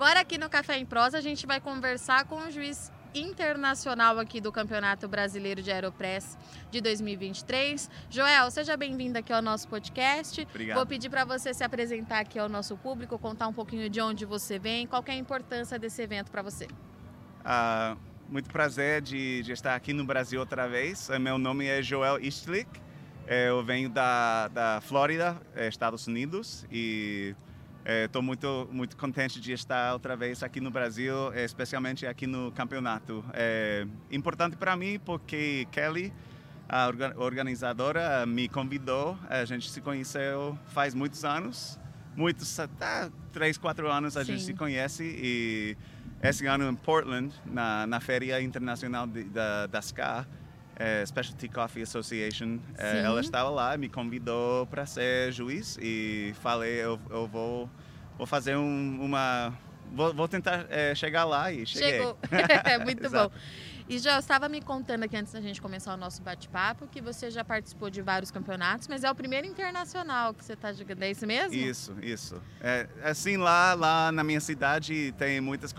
agora aqui no Café em Prosa a gente vai conversar com o juiz internacional aqui do Campeonato Brasileiro de Aeropress de 2023. Joel, seja bem-vindo aqui ao nosso podcast. Obrigado. Vou pedir para você se apresentar aqui ao nosso público, contar um pouquinho de onde você vem, qual é a importância desse evento para você. Ah, muito prazer de, de, estar aqui no Brasil outra vez. Meu nome é Joel Istlik. Eu venho da, da Flórida, Estados Unidos, e Estou é, muito muito contente de estar outra vez aqui no Brasil, especialmente aqui no campeonato. É importante para mim porque Kelly, a organizadora, me convidou. A gente se conheceu faz muitos anos, muitos, até três, quatro anos a Sim. gente se conhece e esse ano em Portland, na, na Feria Internacional de, da, da SCA, é, Specialty Coffee Association. É, ela estava lá, me convidou para ser juiz e falei eu, eu vou vou fazer um, uma vou, vou tentar é, chegar lá e cheguei. Chegou, muito bom. E já estava me contando aqui antes da gente começar o nosso bate-papo que você já participou de vários campeonatos, mas é o primeiro internacional que você está jogando, é isso mesmo? Isso, isso. É, assim, lá, lá na minha cidade tem muitas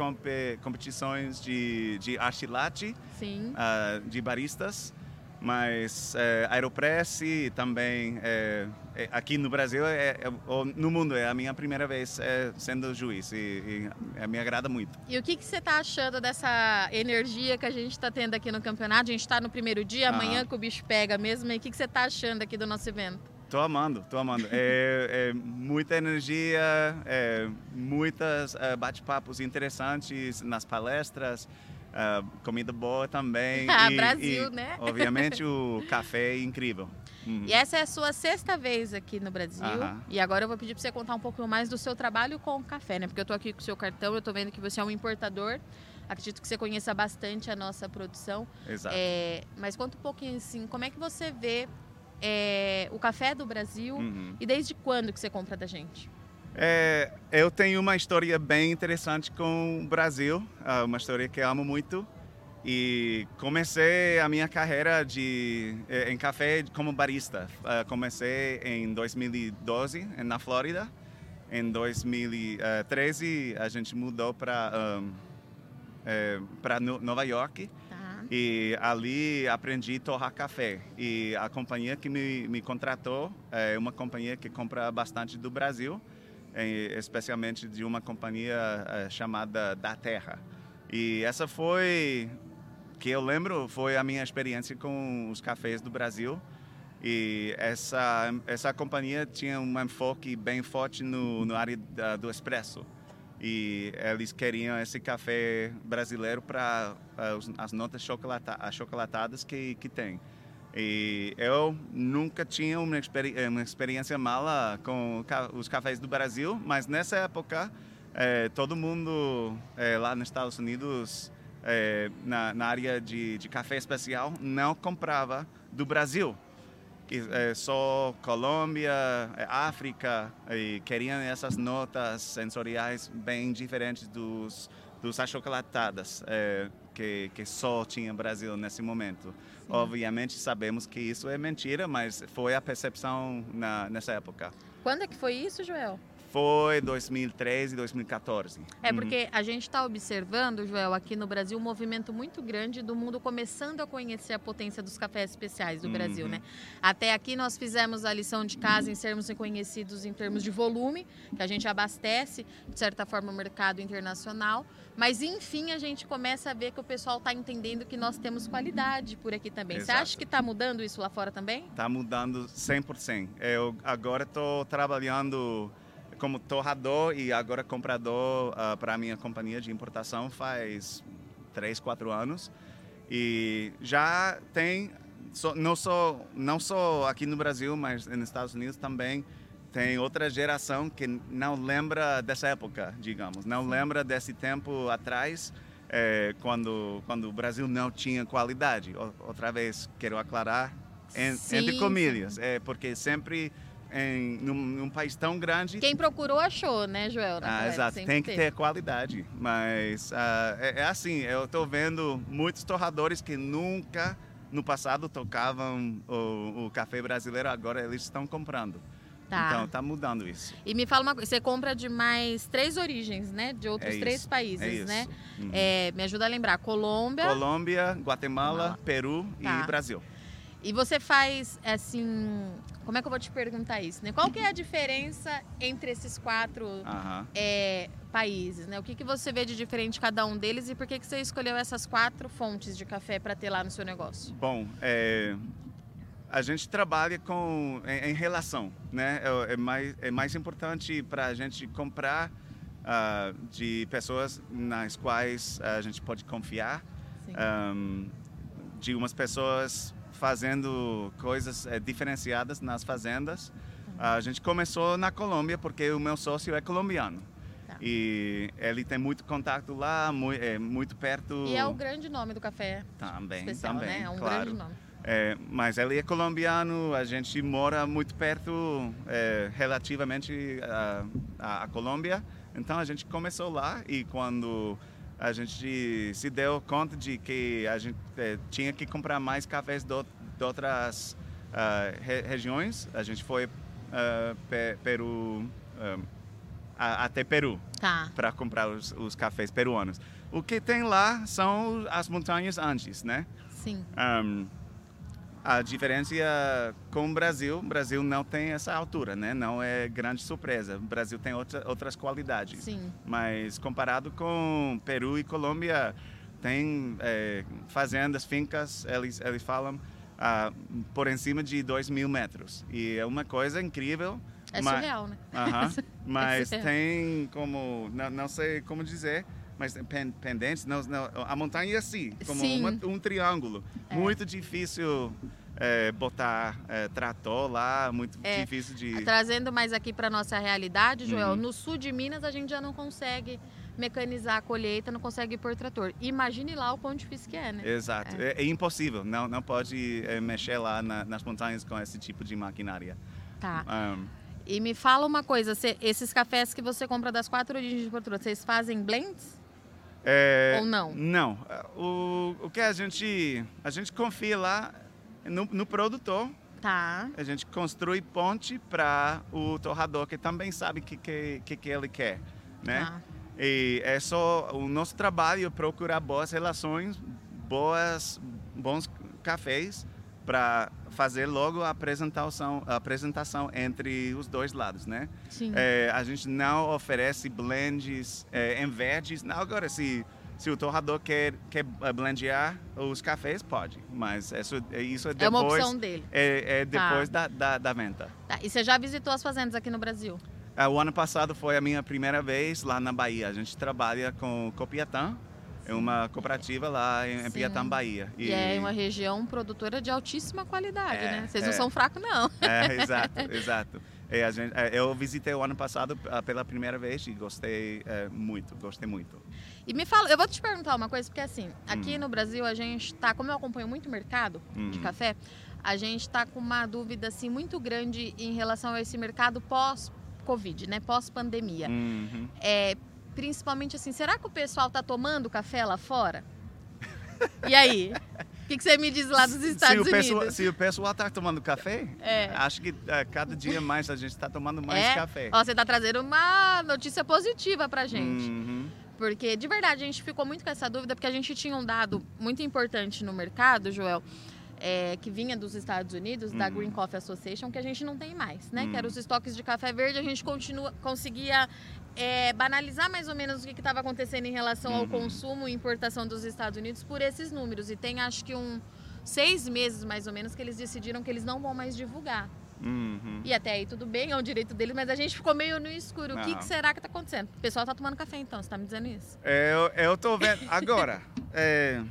competições de, de arte latte, uh, de baristas mas é, Aeropress também é, é, aqui no Brasil é, é, ou no mundo é a minha primeira vez é, sendo juiz e, e me agrada muito. E o que, que você está achando dessa energia que a gente está tendo aqui no campeonato? A gente está no primeiro dia, amanhã que o bicho pega mesmo. E o que, que você está achando aqui do nosso evento? Tô amando, tô amando. É, é muita energia, é, muitas é, bate-papos interessantes nas palestras. Uh, comida boa também. Ah, e, Brasil, e, né? Obviamente o café é incrível. Uhum. E essa é a sua sexta vez aqui no Brasil. Uhum. E agora eu vou pedir para você contar um pouco mais do seu trabalho com o café, né? Porque eu estou aqui com o seu cartão, eu estou vendo que você é um importador. Acredito que você conheça bastante a nossa produção. Exato. É, mas conta um pouquinho assim, como é que você vê é, o café do Brasil uhum. e desde quando que você compra da gente? É, eu tenho uma história bem interessante com o Brasil, ah, uma história que amo muito. E comecei a minha carreira de, eh, em café como barista. Ah, comecei em 2012 na Flórida. Em 2013 a gente mudou para um, é, para Nova York. Tá. E ali aprendi a torrar café. E a companhia que me, me contratou é uma companhia que compra bastante do Brasil especialmente de uma companhia eh, chamada Da Terra. E essa foi, que eu lembro, foi a minha experiência com os cafés do Brasil. E essa, essa companhia tinha um enfoque bem forte no, no área da, do expresso. E eles queriam esse café brasileiro para uh, as notas chocolata, achocolatadas que, que tem. E eu nunca tinha uma, experi uma experiência mala com os cafés do Brasil, mas nessa época é, todo mundo é, lá nos Estados Unidos, é, na, na, área de, de, café especial, não comprava do Brasil. Que, só Colômbia, África, e queriam essas notas sensoriais bem diferentes dos, dos achocolatadas que, que só tinha Brasil nesse momento. Obviamente sabemos que isso é mentira, mas foi a percepção na, nessa época. Quando é que foi isso, Joel? Foi 2013 e 2014. É porque uhum. a gente está observando, Joel, aqui no Brasil, um movimento muito grande do mundo começando a conhecer a potência dos cafés especiais do uhum. Brasil, né? Até aqui nós fizemos a lição de casa em sermos reconhecidos em termos de volume, que a gente abastece, de certa forma, o mercado internacional. Mas, enfim, a gente começa a ver que o pessoal está entendendo que nós temos qualidade por aqui também. Exato. Você acha que está mudando isso lá fora também? Está mudando 100%. Eu agora estou trabalhando como torrador e agora comprador uh, ah, para a minha companhia de importação faz três, quatro anos. E já tem, so, não, só, não só aqui no Brasil, mas nos Estados Unidos também, tem outra geração que não lembra dessa época, digamos, não lembra desse tempo atrás, é, quando, quando o Brasil não tinha qualidade. Outra vez, quero aclarar, en, entre comilhas, é, porque sempre em num, num, país tão grande. Quem procurou achou, né, Joel? Ah, exato, tem que ter qualidade. Mas uh, é, é, assim, eu estou vendo muitos torradores que nunca no passado tocavam o, o, café brasileiro, agora eles estão comprando. Tá. Então tá mudando isso. E me fala uma coisa, você compra de mais três origens, né? De outros É três isso, países, é né? Uhum. É, me ajuda a lembrar, Colômbia. Colômbia, Guatemala, Guatemala. Peru Tá. e Brasil. E você faz assim, como é que eu vou te perguntar isso, né? Qual que é a diferença entre esses quatro é, países, né? O que, que você vê de diferente cada um deles e por que, que você escolheu essas quatro fontes de café para ter lá no seu negócio? Bom, é, a gente trabalha com em, em relação, né? É, é mais é mais importante para a gente comprar ah, de pessoas nas quais a gente pode confiar, ahm, de umas pessoas fazendo coisas eh, diferenciadas nas fazendas. A gente começou na Colômbia porque o meu sócio é colombiano. Tá. E ele tem muito contato lá, muito, é, muito perto. E é o grande nome do café Também, especial, também, né? É um claro. grande nome. É, mas ele é colombiano, a gente mora muito perto, é, relativamente a, a, a Colômbia. Então a gente começou lá e quando a gente se deu conta de que a gente é, tinha que comprar mais cafés do, de outras ah, re- regiões, a gente foi ah, pe, Peru, ah, a- até Peru Tá. para comprar os, os cafés peruanos. O que tem lá são as montanhas Andes, né? Sim. Um, a diferença é com o Brasil, o Brasil não tem essa altura, né? Não é grande surpresa. O Brasil tem outra, outras qualidades. Sim. Mas comparado com Peru e Colômbia, tem é, fazendas, fincas, eles, eles falam, ah, por em cima de 2 mil metros. E é uma coisa incrível. É mas- surreal, né? Aham. Mas surreal. tem como, não, não sei como dizer, mas pen- pendentes, não, não, a montanha é assim, como uma- um triângulo. É. Muito difícil é, botar é, trator lá, muito É. difícil de... Trazendo mais aqui para nossa realidade, Joel, Uhum. no sul de Minas a gente já não consegue mecanizar a colheita, não consegue pôr trator. Imagine lá o quão difícil que é, né? Exato, é, é impossível, não, não pode é, mexer lá na- nas montanhas com esse tipo de maquinária. Tá. Um, E me fala uma coisa, você- esses cafés que você compra das quatro origens de Portugal, vocês fazem blends? É, Ou não? Não. O, o que a gente, a gente confia lá no, no produtor, Tá. a gente construi ponte para o torrador que também sabe o que, que, que, ele quer, né? Tá. E é só o nosso trabalho procurar boas relações, boas, bons cafés para fazer logo a apresentação, a apresentação entre os dois lados, né? Sim. É, a gente não oferece blends é, em verdes. Não, agora, se, se o torrador quer, quer eh, blendear os cafés, pode. Mas isso, isso é É uma depois, opção dele. é, é Tá. depois da, da, da venda. Tá. E você já visitou as fazendas aqui no Brasil? Ah, O ano passado foi a minha primeira vez lá na Bahia. A gente trabalha com Copiatã, é uma cooperativa lá em, em. Piatã, Bahia. E... é uma região produtora de altíssima qualidade, É, né? Vocês não é. são fracos, não. É, exato, exato. E a gente, é, eu visitei o ano passado ah, pela primeira vez e gostei é, muito, gostei muito. E me fala, eu vou te perguntar uma coisa, porque assim, aqui Hum. no Brasil a gente tá, como eu acompanho muito o mercado de Hum. café, a gente tá com uma dúvida assim muito grande em relação a esse mercado pós-Covid, né? Pós-pandemia. Uhum. É, principalmente assim, será que o pessoal tá tomando café lá fora? E aí? O que, que você me diz lá dos se Estados o Unidos? se o pessoal está tomando café, É. acho que é, cada dia mais a gente está tomando mais É? café. Ó, você tá trazendo uma notícia positiva pra gente. Uhum. Porque, de verdade, a gente ficou muito com essa dúvida, porque a gente tinha um dado muito importante no mercado, Joel, é, que vinha dos Estados Unidos, da Uhum. Green Coffee Association, que a gente não tem mais, né? Que eram Uhum. os estoques de café verde, a gente continua, conseguia é, banalizar mais ou menos o que estava acontecendo em relação ao Uhum. consumo e importação dos Estados Unidos por esses números. E tem, acho que, um seis meses, mais ou menos, que eles decidiram que eles não vão mais divulgar. Uhum. E até aí tudo bem, é um direito deles, mas a gente ficou meio no escuro. O que, Ah. que será que está acontecendo? O pessoal tá tomando café então, você tá me dizendo isso? Eu, eu tô vendo. Agora, é,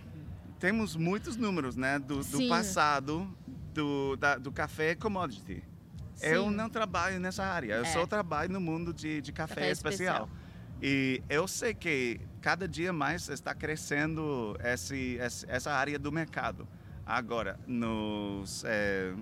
temos muitos números, né? Do, do passado do, da- do café commodity. Eu não trabalho nessa área, eu É. só trabalho no mundo de, de café, Café especial. E eu sei que cada dia mais está crescendo esse, essa área do mercado. Agora, nos, é,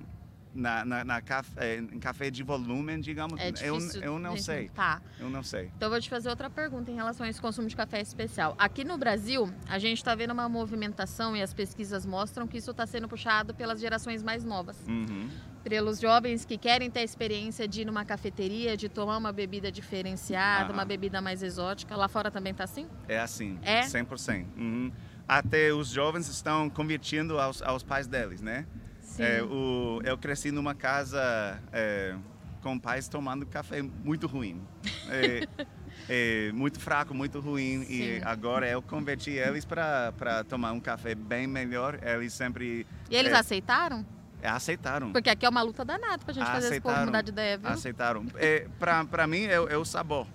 na, na, na café, em café de volume, digamos, É eu, difícil. eu não sei. Tá. Eu não sei. Então eu vou te fazer outra pergunta em relação a esse consumo de café especial. Aqui no Brasil, a gente está vendo uma movimentação e as pesquisas mostram que isso está sendo puxado pelas gerações mais novas. Uhum. Pelos jovens que querem ter a experiência de ir numa cafeteria, de tomar uma bebida diferenciada, uma bebida mais exótica. Lá fora também tá assim? É assim, É? 100%. Uhum. Até os jovens estão convertindo aos, aos pais deles, né? Sim. É, o, eu cresci numa casa é, com pais tomando café muito ruim. É, é, muito fraco, muito ruim. E Sim. agora eu converti eles para tomar um café bem melhor. Eles sempre E eles é, aceitaram? Aceitaram. Porque aqui é uma luta danada pra gente fazer esse povo Aceitaram. mudar de ideia, viu? Aceitaram. É, para mim, é, o- é o sabor.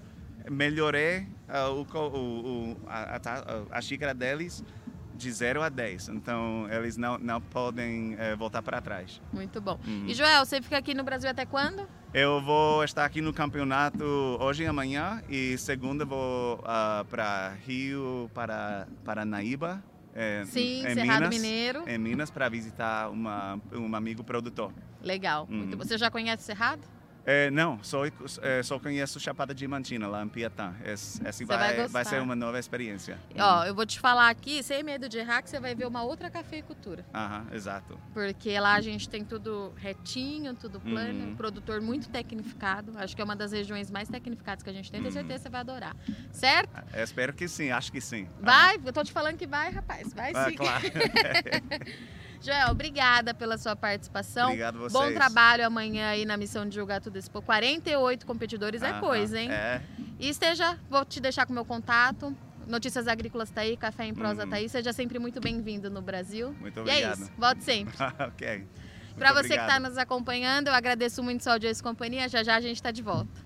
Melhorei ah, o, o, a, a a xícara deles de 0 a 10. Então, eles não, não podem eh, voltar para trás. Muito bom. Uhum. E Joel, você fica aqui no Brasil até quando? Eu vou estar aqui no campeonato hoje e amanhã. E segunda vou para Rio, para Paranaíba. Eh, Sim, em Cerrado Minas, Mineiro. Em Minas, para visitar uma, um amigo produtor. Legal. Uhum. Você já conhece Cerrado? É, não, só, é, só conheço Chapada Diamantina, lá em Piatã. Esse, esse vai vai, vai ser uma nova experiência. Ó, eu vou te falar aqui, sem medo de errar, que você vai ver uma outra cafeicultura. Aham, exato. Porque lá a gente tem tudo retinho, tudo plano, Uhum. um produtor muito tecnificado. Acho que é uma das regiões mais tecnificadas que a gente tem. Tenho Uhum. certeza que você vai adorar. Certo? Eu espero que sim, acho que sim. Vai, eu tô te falando que vai, rapaz. Vai Ah, sim. claro. Joel, obrigada pela sua participação. Obrigado a vocês. Bom trabalho amanhã aí na missão de julgar tudo esse povo. 48 competidores é coisa, hein? É, E esteja, vou te deixar com o meu contato. Notícias Agrícolas tá aí, Café em Prosa Uhum. tá aí. Seja sempre muito bem-vindo no Brasil. muito E é obrigado. isso, volte sempre. ok. Para você que obrigado. está nos acompanhando, eu agradeço muito sua audiência e companhia. Já já a gente está de volta.